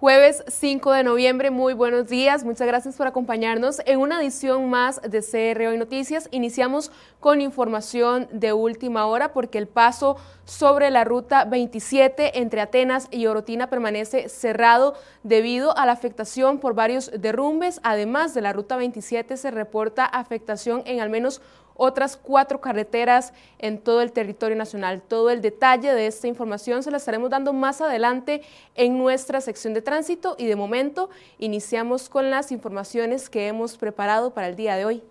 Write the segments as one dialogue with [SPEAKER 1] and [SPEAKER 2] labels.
[SPEAKER 1] Jueves 5 de noviembre, muy buenos días. Muchas gracias por acompañarnos en una edición más de CR Hoy Noticias. Iniciamos con información de última hora porque el paso sobre la ruta 27 entre Atenas y Orotina permanece cerrado debido a la afectación por varios derrumbes. Además de la ruta 27 se reporta afectación en al menos otras cuatro carreteras en todo el territorio nacional. Todo el detalle de esta información se la estaremos dando más adelante en nuestra sección de tránsito y de momento iniciamos con las informaciones que hemos preparado para el día de hoy.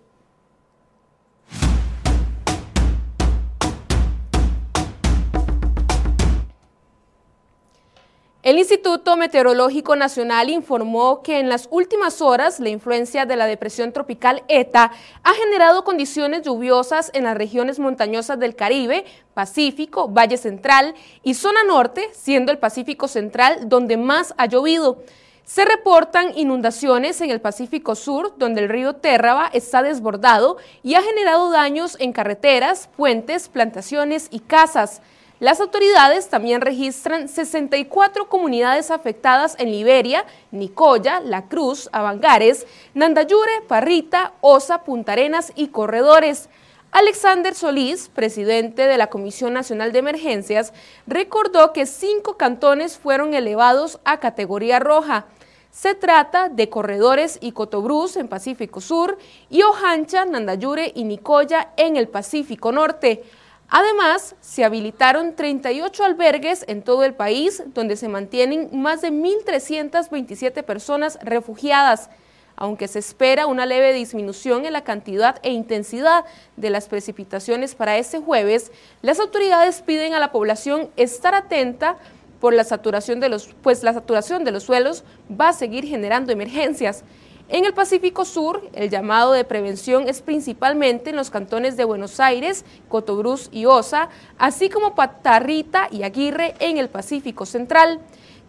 [SPEAKER 1] El Instituto Meteorológico Nacional informó que en las últimas horas la influencia de la depresión tropical ETA ha generado condiciones lluviosas en las regiones montañosas del Caribe, Pacífico, Valle Central y zona norte, siendo el Pacífico Central donde más ha llovido. Se reportan inundaciones en el Pacífico Sur, donde el río Térraba está desbordado y ha generado daños en carreteras, puentes, plantaciones y casas. Las autoridades también registran 64 comunidades afectadas en Liberia, Nicoya, La Cruz, Avangares, Nandayure, Parrita, Osa, Punta Arenas y Corredores. Alexander Solís, presidente de la Comisión Nacional de Emergencias, recordó que cinco cantones fueron elevados a categoría roja. Se trata de Corredores y Cotobruz en Pacífico Sur y Ojancha, Nandayure y Nicoya en el Pacífico Norte. Además, se habilitaron 38 albergues en todo el país donde se mantienen más de 1.327 personas refugiadas, aunque se espera una leve disminución en la cantidad e intensidad de las precipitaciones para este jueves, las autoridades piden a la población estar atenta por la saturación de los, pues la saturación de los suelos va a seguir generando emergencias. En el Pacífico Sur, el llamado de prevención es principalmente en los cantones de Buenos Aires, Cotobruz y Osa, así como Patarrita y Aguirre en el Pacífico Central.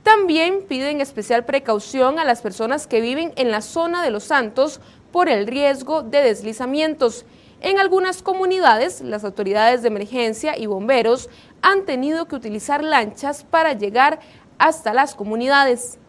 [SPEAKER 1] También piden especial precaución a las personas que viven en la zona de Los Santos por el riesgo de deslizamientos. En algunas comunidades, las autoridades de emergencia y bomberos han tenido que utilizar lanchas para llegar hasta las comunidades.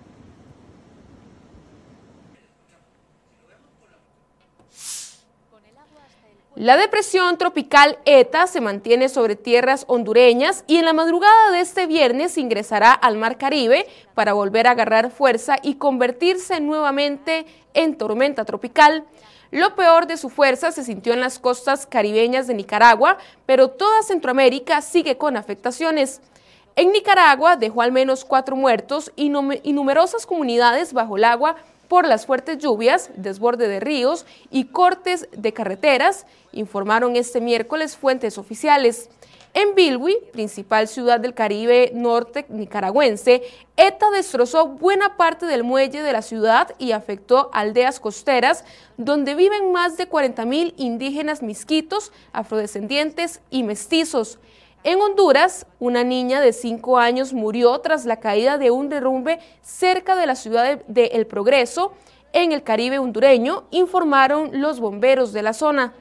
[SPEAKER 1] La depresión tropical ETA se mantiene sobre tierras hondureñas y en la madrugada de este viernes ingresará al Mar Caribe para volver a agarrar fuerza y convertirse nuevamente en tormenta tropical. Lo peor de su fuerza se sintió en las costas caribeñas de Nicaragua, pero toda Centroamérica sigue con afectaciones. En Nicaragua dejó al menos cuatro muertos y, numerosas comunidades bajo el agua por las fuertes lluvias, desborde de ríos y cortes de carreteras, informaron este miércoles fuentes oficiales. En Bilwi, principal ciudad del Caribe norte nicaragüense, ETA destrozó buena parte del muelle de la ciudad y afectó aldeas costeras donde viven más de 40.000 indígenas misquitos, afrodescendientes y mestizos. En Honduras, una niña de 5 años murió tras la caída de un derrumbe cerca de la ciudad de, El Progreso, en el Caribe hondureño, informaron los bomberos de la zona.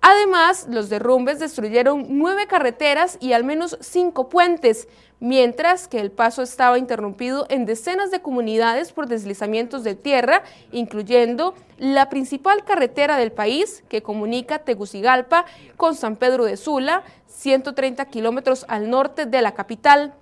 [SPEAKER 1] Además, los derrumbes destruyeron nueve carreteras y al menos cinco puentes, mientras que el paso estaba interrumpido en decenas de comunidades por deslizamientos de tierra, incluyendo la principal carretera del país que comunica Tegucigalpa con San Pedro de Sula, 130 kilómetros al norte de la capital.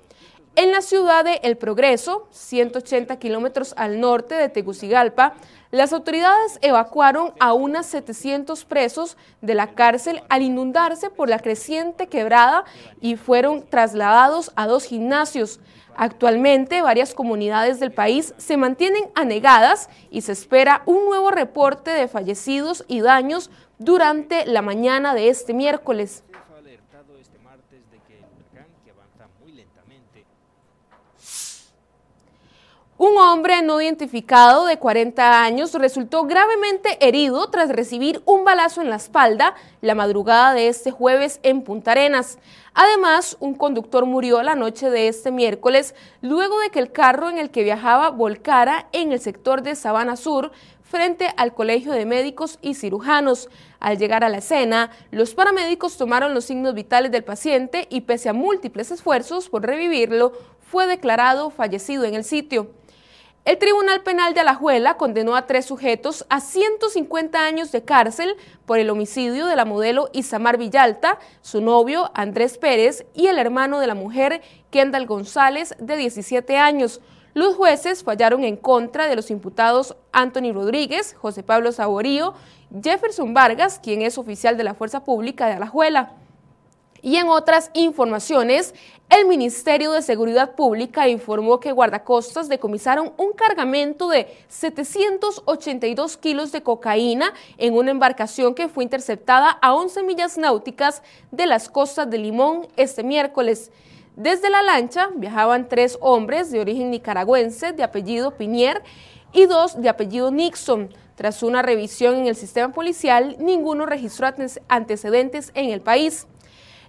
[SPEAKER 1] En la ciudad de El Progreso, 180 kilómetros al norte de Tegucigalpa, las autoridades evacuaron a unas 700 presos de la cárcel al inundarse por la creciente quebrada y fueron trasladados a dos gimnasios. Actualmente, varias comunidades del país se mantienen anegadas y se espera un nuevo reporte de fallecidos y daños durante la mañana de este miércoles. Un hombre no identificado de 40 años resultó gravemente herido tras recibir un balazo en la espalda la madrugada de este jueves en Punta Arenas. Además, un conductor murió la noche de este miércoles luego de que el carro en el que viajaba volcara en el sector de Sabana Sur frente al Colegio de Médicos y Cirujanos. Al llegar a la escena, los paramédicos tomaron los signos vitales del paciente y pese a múltiples esfuerzos por revivirlo, fue declarado fallecido en el sitio. El Tribunal Penal de Alajuela condenó a tres sujetos a 150 años de cárcel por el homicidio de la modelo Isamar Villalta, su novio Andrés Pérez y el hermano de la mujer Kendall González, de 17 años. Los jueces fallaron en contra de los imputados Anthony Rodríguez, José Pablo Saborío, Jefferson Vargas, quien es oficial de la Fuerza Pública de Alajuela. Y en otras informaciones, el Ministerio de Seguridad Pública informó que guardacostas decomisaron un cargamento de 782 kilos de cocaína en una embarcación que fue interceptada a 11 millas náuticas de las costas de Limón este miércoles. Desde la lancha viajaban tres hombres de origen nicaragüense de apellido Pinier y dos de apellido Nixon. Tras una revisión en el sistema policial, ninguno registró antecedentes en el país.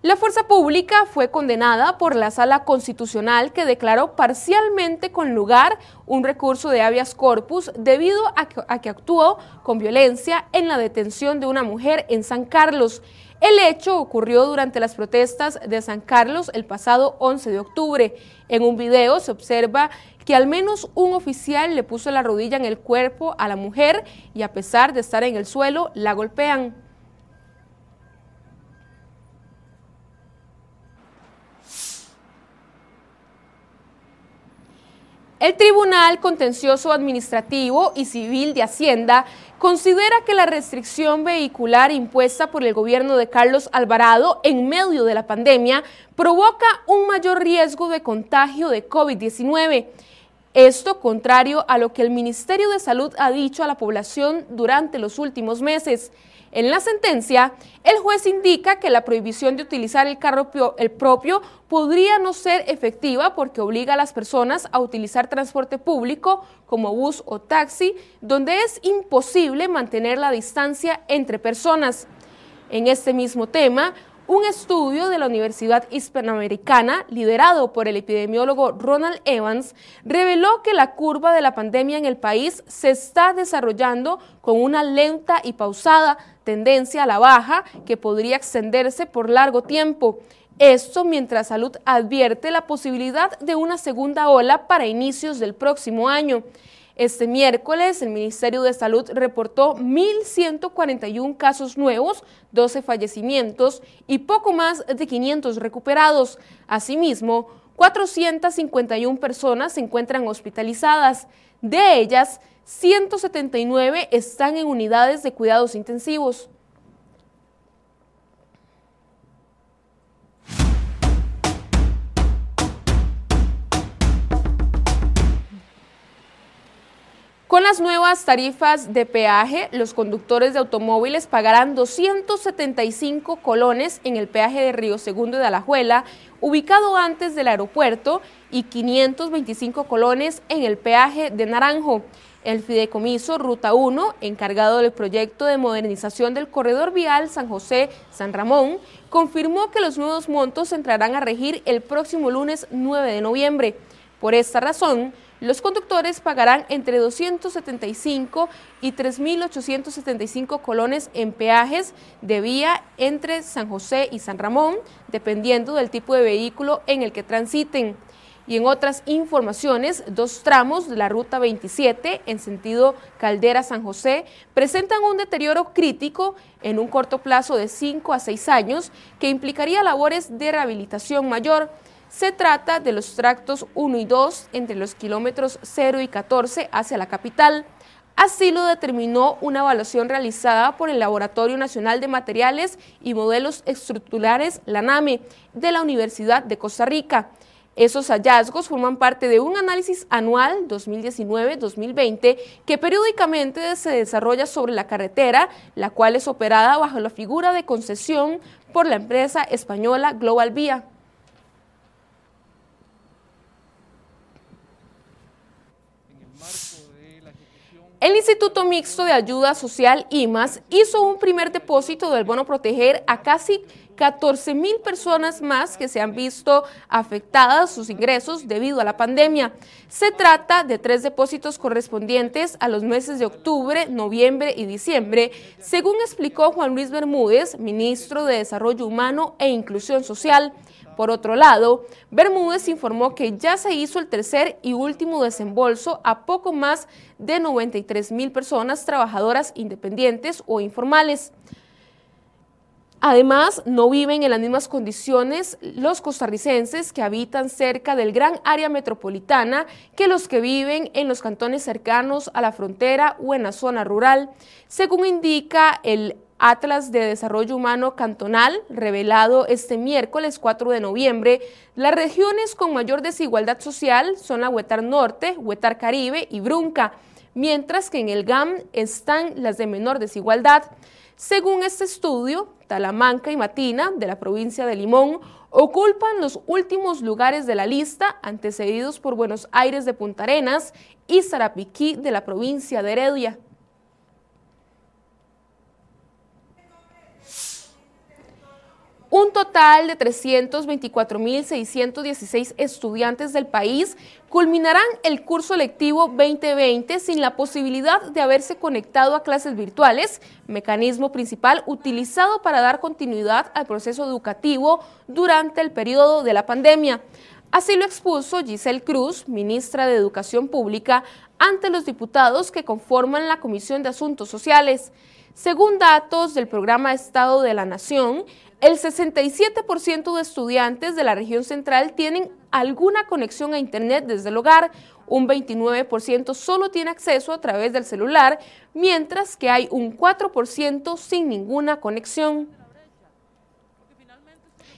[SPEAKER 1] La fuerza pública fue condenada por la Sala Constitucional que declaró parcialmente con lugar un recurso de habeas corpus debido a que, actuó con violencia en la detención de una mujer en San Carlos. El hecho ocurrió durante las protestas de San Carlos el pasado 11 de octubre. En un video se observa que al menos un oficial le puso la rodilla en el cuerpo a la mujer y a pesar de estar en el suelo, la golpean. El Tribunal Contencioso Administrativo y Civil de Hacienda considera que la restricción vehicular impuesta por el gobierno de Carlos Alvarado en medio de la pandemia provoca un mayor riesgo de contagio de COVID-19. Esto contrario a lo que el Ministerio de Salud ha dicho a la población durante los últimos meses. En la sentencia, el juez indica que la prohibición de utilizar el carro el propio podría no ser efectiva porque obliga a las personas a utilizar transporte público como bus o taxi, donde es imposible mantener la distancia entre personas. En este mismo tema, un estudio de la Universidad Hispanoamericana, liderado por el epidemiólogo Ronald Evans, reveló que la curva de la pandemia en el país se está desarrollando con una lenta y pausada tendencia a la baja que podría extenderse por largo tiempo. Esto mientras Salud advierte la posibilidad de una segunda ola para inicios del próximo año. Este miércoles, el Ministerio de Salud reportó 1.141 casos nuevos, 12 fallecimientos y poco más de 500 recuperados. Asimismo, 451 personas se encuentran hospitalizadas. De ellas, 179 están en unidades de cuidados intensivos. Con las nuevas tarifas de peaje, los conductores de automóviles pagarán 275 colones en el peaje de Río Segundo de Alajuela, ubicado antes del aeropuerto, y 525 colones en el peaje de Naranjo. El fideicomiso Ruta 1, encargado del proyecto de modernización del corredor vial San José-San Ramón, confirmó que los nuevos montos entrarán a regir el próximo lunes 9 de noviembre. Por esta razón, los conductores pagarán entre 275 y 3.875 colones en peajes de vía entre San José y San Ramón, dependiendo del tipo de vehículo en el que transiten. Y en otras informaciones, dos tramos de la Ruta 27 en sentido Caldera-San José presentan un deterioro crítico en un corto plazo de 5 a 6 años que implicaría labores de rehabilitación mayor. Se trata de los tractos 1 y 2 entre los kilómetros 0 y 14 hacia la capital. Así lo determinó una evaluación realizada por el Laboratorio Nacional de Materiales y Modelos Estructurales, la NAME, de la Universidad de Costa Rica. Esos hallazgos forman parte de un análisis anual 2019-2020 que periódicamente se desarrolla sobre la carretera, la cual es operada bajo la figura de concesión por la empresa española Global Vía. El Instituto Mixto de Ayuda Social IMAS hizo un primer depósito del bono proteger a casi 14 mil personas más que se han visto afectadas sus ingresos debido a la pandemia. Se trata de tres depósitos correspondientes a los meses de octubre, noviembre y diciembre, según explicó Juan Luis Bermúdez, ministro de Desarrollo Humano e Inclusión Social. Por otro lado, Bermúdez informó que ya se hizo el tercer y último desembolso a poco más de 93 mil personas trabajadoras independientes o informales. Además, no viven en las mismas condiciones los costarricenses que habitan cerca del gran área metropolitana que los que viven en los cantones cercanos a la frontera o en la zona rural, según indica el Atlas de Desarrollo Humano Cantonal, revelado este miércoles 4 de noviembre, las regiones con mayor desigualdad social son la Huetar Norte, Huetar Caribe y Brunca, mientras que en el GAM están las de menor desigualdad. Según este estudio, Talamanca y Matina, de la provincia de Limón, ocupan los últimos lugares de la lista, antecedidos por Buenos Aires de Punta Arenas y Sarapiquí de la provincia de Heredia. Un total de 324.616 estudiantes del país culminarán el curso lectivo 2020 sin la posibilidad de haberse conectado a clases virtuales, mecanismo principal utilizado para dar continuidad al proceso educativo durante el periodo de la pandemia. Así lo expuso Giselle Cruz, ministra de Educación Pública, ante los diputados que conforman la Comisión de Asuntos Sociales. Según datos del Programa Estado de la Nación, el 67% de estudiantes de la región central tienen alguna conexión a Internet desde el hogar, un 29% solo tiene acceso a través del celular, mientras que hay un 4% sin ninguna conexión.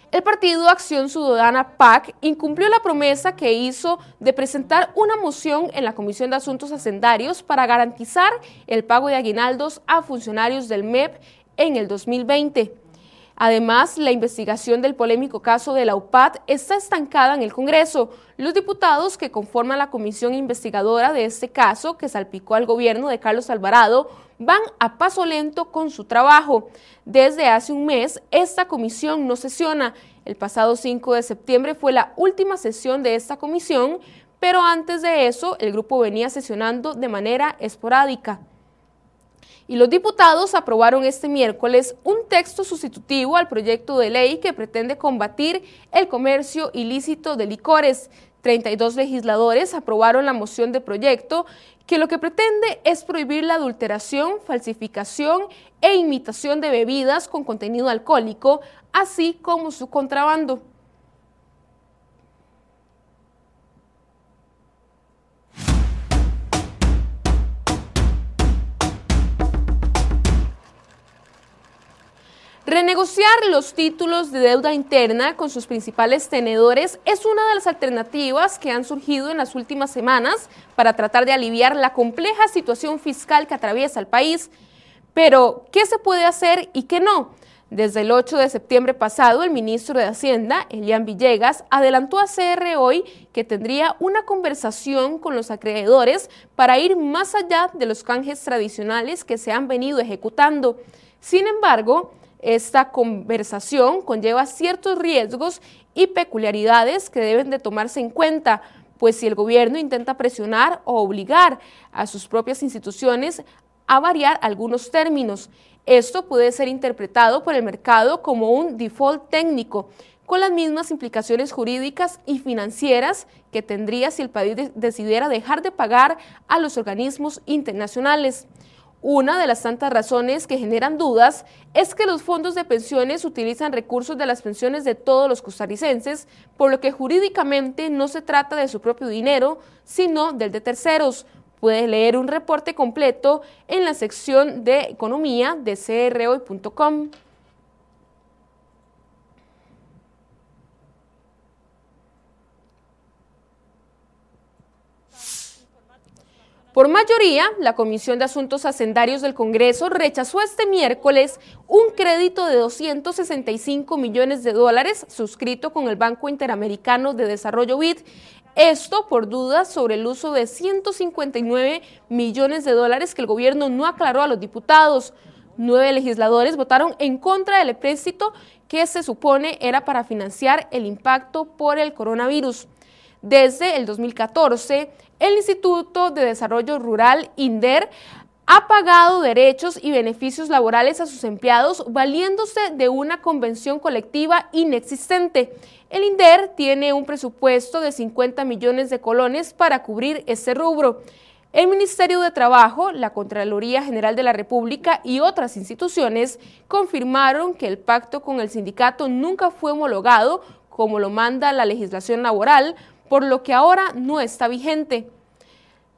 [SPEAKER 1] El partido Acción Ciudadana PAC incumplió la promesa que hizo de presentar una moción en la Comisión de Asuntos Hacendarios para garantizar el pago de aguinaldos a funcionarios del MEP en el 2020. Además, la investigación del polémico caso de la UPAD está estancada en el Congreso. Los diputados que conforman la comisión investigadora de este caso, que salpicó al gobierno de Carlos Alvarado, van a paso lento con su trabajo. Desde hace un mes, esta comisión no sesiona. El pasado 5 de septiembre fue la última sesión de esta comisión, pero antes de eso, el grupo venía sesionando de manera esporádica y los diputados aprobaron este miércoles un texto sustitutivo al proyecto de ley que pretende combatir el comercio ilícito de licores. 32 legisladores aprobaron la moción de proyecto que lo que pretende es prohibir la adulteración, falsificación e imitación de bebidas con contenido alcohólico, así como su contrabando. Renegociar los títulos de deuda interna con sus principales tenedores es una de las alternativas que han surgido en las últimas semanas para tratar de aliviar la compleja situación fiscal que atraviesa el país. Pero, ¿qué se puede hacer y qué no? Desde el 8 de septiembre pasado, el ministro de Hacienda, Elian Villegas, adelantó a CR hoy que tendría una conversación con los acreedores para ir más allá de los canjes tradicionales que se han venido ejecutando. Sin embargo, esta conversación conlleva ciertos riesgos y peculiaridades que deben de tomarse en cuenta, pues si el gobierno intenta presionar o obligar a sus propias instituciones a variar algunos términos, esto puede ser interpretado por el mercado como un default técnico, con las mismas implicaciones jurídicas y financieras que tendría si el país decidiera dejar de pagar a los organismos internacionales. Una de las tantas razones que generan dudas es que los fondos de pensiones utilizan recursos de las pensiones de todos los costarricenses, por lo que jurídicamente no se trata de su propio dinero, sino del de terceros. Puede leer un reporte completo en la sección de economía de crhoy.com. Por mayoría, la Comisión de Asuntos Hacendarios del Congreso rechazó este miércoles un crédito de 265 millones de dólares suscrito con el Banco Interamericano de Desarrollo BID Esto por dudas sobre el uso de 159 millones de dólares que el gobierno no aclaró a los diputados. Nueve legisladores votaron en contra del empréstito que se supone era para financiar el impacto por el coronavirus. Desde el 2014, el Instituto de Desarrollo Rural, INDER, ha pagado derechos y beneficios laborales a sus empleados valiéndose de una convención colectiva inexistente. El INDER tiene un presupuesto de 50 millones de colones para cubrir este rubro. El Ministerio de Trabajo, la Contraloría General de la República y otras instituciones confirmaron que el pacto con el sindicato nunca fue homologado como lo manda la legislación laboral, por lo que ahora no está vigente.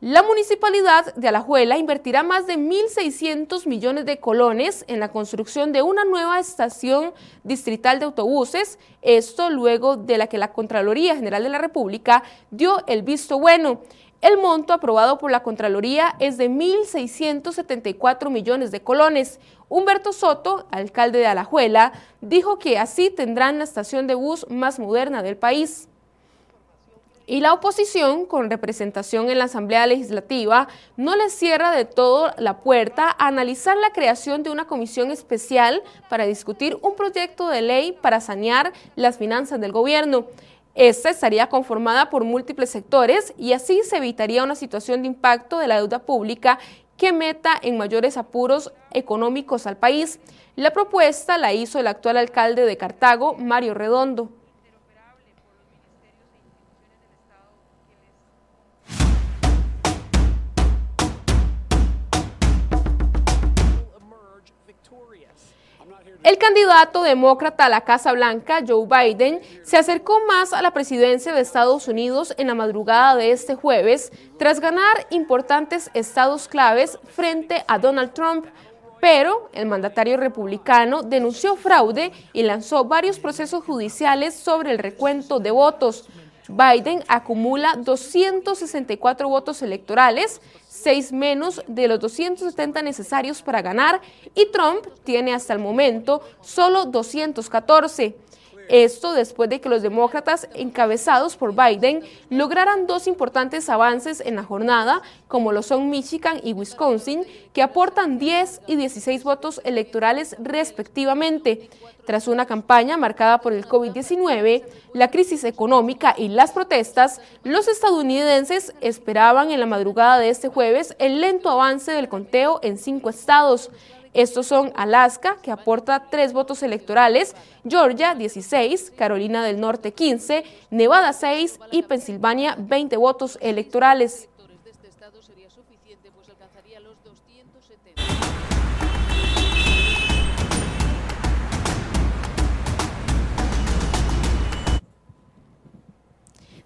[SPEAKER 1] La municipalidad de Alajuela invertirá más de 1.600 millones de colones en la construcción de una nueva estación distrital de autobuses, esto luego de la que la Contraloría General de la República dio el visto bueno. El monto aprobado por la Contraloría es de 1.674 millones de colones. Humberto Soto, alcalde de Alajuela, dijo que así tendrán la estación de bus más moderna del país. Y la oposición, con representación en la Asamblea Legislativa, no le cierra de todo la puerta a analizar la creación de una comisión especial para discutir un proyecto de ley para sanear las finanzas del gobierno. Esta estaría conformada por múltiples sectores y así se evitaría una situación de impacto de la deuda pública que meta en mayores apuros económicos al país. La propuesta la hizo el actual alcalde de Cartago, Mario Redondo. El candidato demócrata a la Casa Blanca, Joe Biden, se acercó más a la presidencia de Estados Unidos en la madrugada de este jueves tras ganar importantes estados claves frente a Donald Trump, pero el mandatario republicano denunció fraude y lanzó varios procesos judiciales sobre el recuento de votos. Biden acumula 264 votos electorales, seis menos de los 270 necesarios para ganar, y Trump tiene hasta el momento solo 214. Esto después de que los demócratas encabezados por Biden lograran dos importantes avances en la jornada, como lo son Michigan y Wisconsin, que aportan 10 y 16 votos electorales respectivamente. Tras una campaña marcada por el COVID-19, la crisis económica y las protestas, los estadounidenses esperaban en la madrugada de este jueves el lento avance del conteo en cinco estados. Estos son Alaska, que aporta tres votos electorales, Georgia 16, Carolina del Norte 15, Nevada 6 y Pensilvania 20 votos electorales.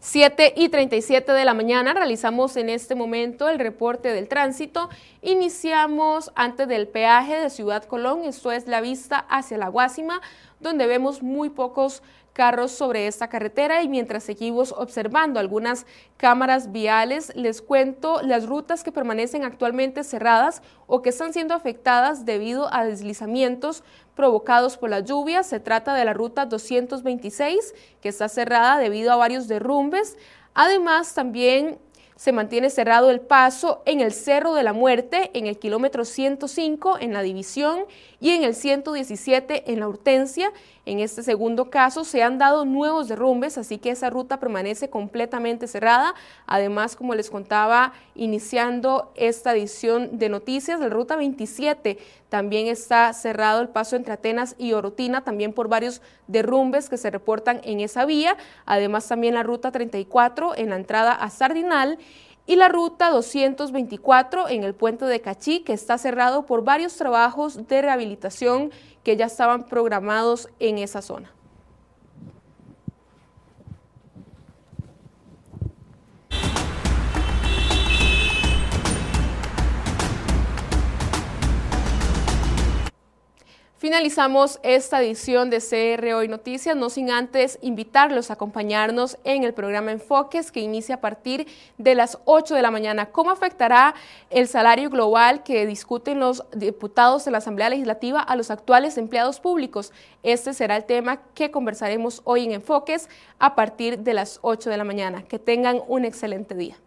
[SPEAKER 1] 7 y 37 de la mañana realizamos en este momento el reporte del tránsito. Iniciamos antes del peaje de Ciudad Colón, esto es la vista hacia la Guásima, donde vemos muy pocos carros sobre esta carretera y mientras seguimos observando algunas cámaras viales, les cuento las rutas que permanecen actualmente cerradas o que están siendo afectadas debido a deslizamientos provocados por la lluvia. Se trata de la ruta 226 que está cerrada debido a varios derrumbes. Además, también se mantiene cerrado el paso en el Cerro de la Muerte, en el kilómetro 105 en la división y en el 117 en la Hortensia. En este segundo caso se han dado nuevos derrumbes, así que esa ruta permanece completamente cerrada. Además, como les contaba, iniciando esta edición de noticias, la ruta 27 también está cerrado el paso entre Atenas y Orotina, también por varios derrumbes que se reportan en esa vía. Además, también la ruta 34 en la entrada a Sardinal y la ruta 224 en el puente de Cachí, que está cerrado por varios trabajos de rehabilitación que ya estaban programados en esa zona. Finalizamos esta edición de CR Hoy Noticias, no sin antes invitarlos a acompañarnos en el programa Enfoques que inicia a partir de las 8 de la mañana. ¿Cómo afectará el salario global que discuten los diputados de la Asamblea Legislativa a los actuales empleados públicos? Este será el tema que conversaremos hoy en Enfoques a partir de las 8 de la mañana. Que tengan un excelente día.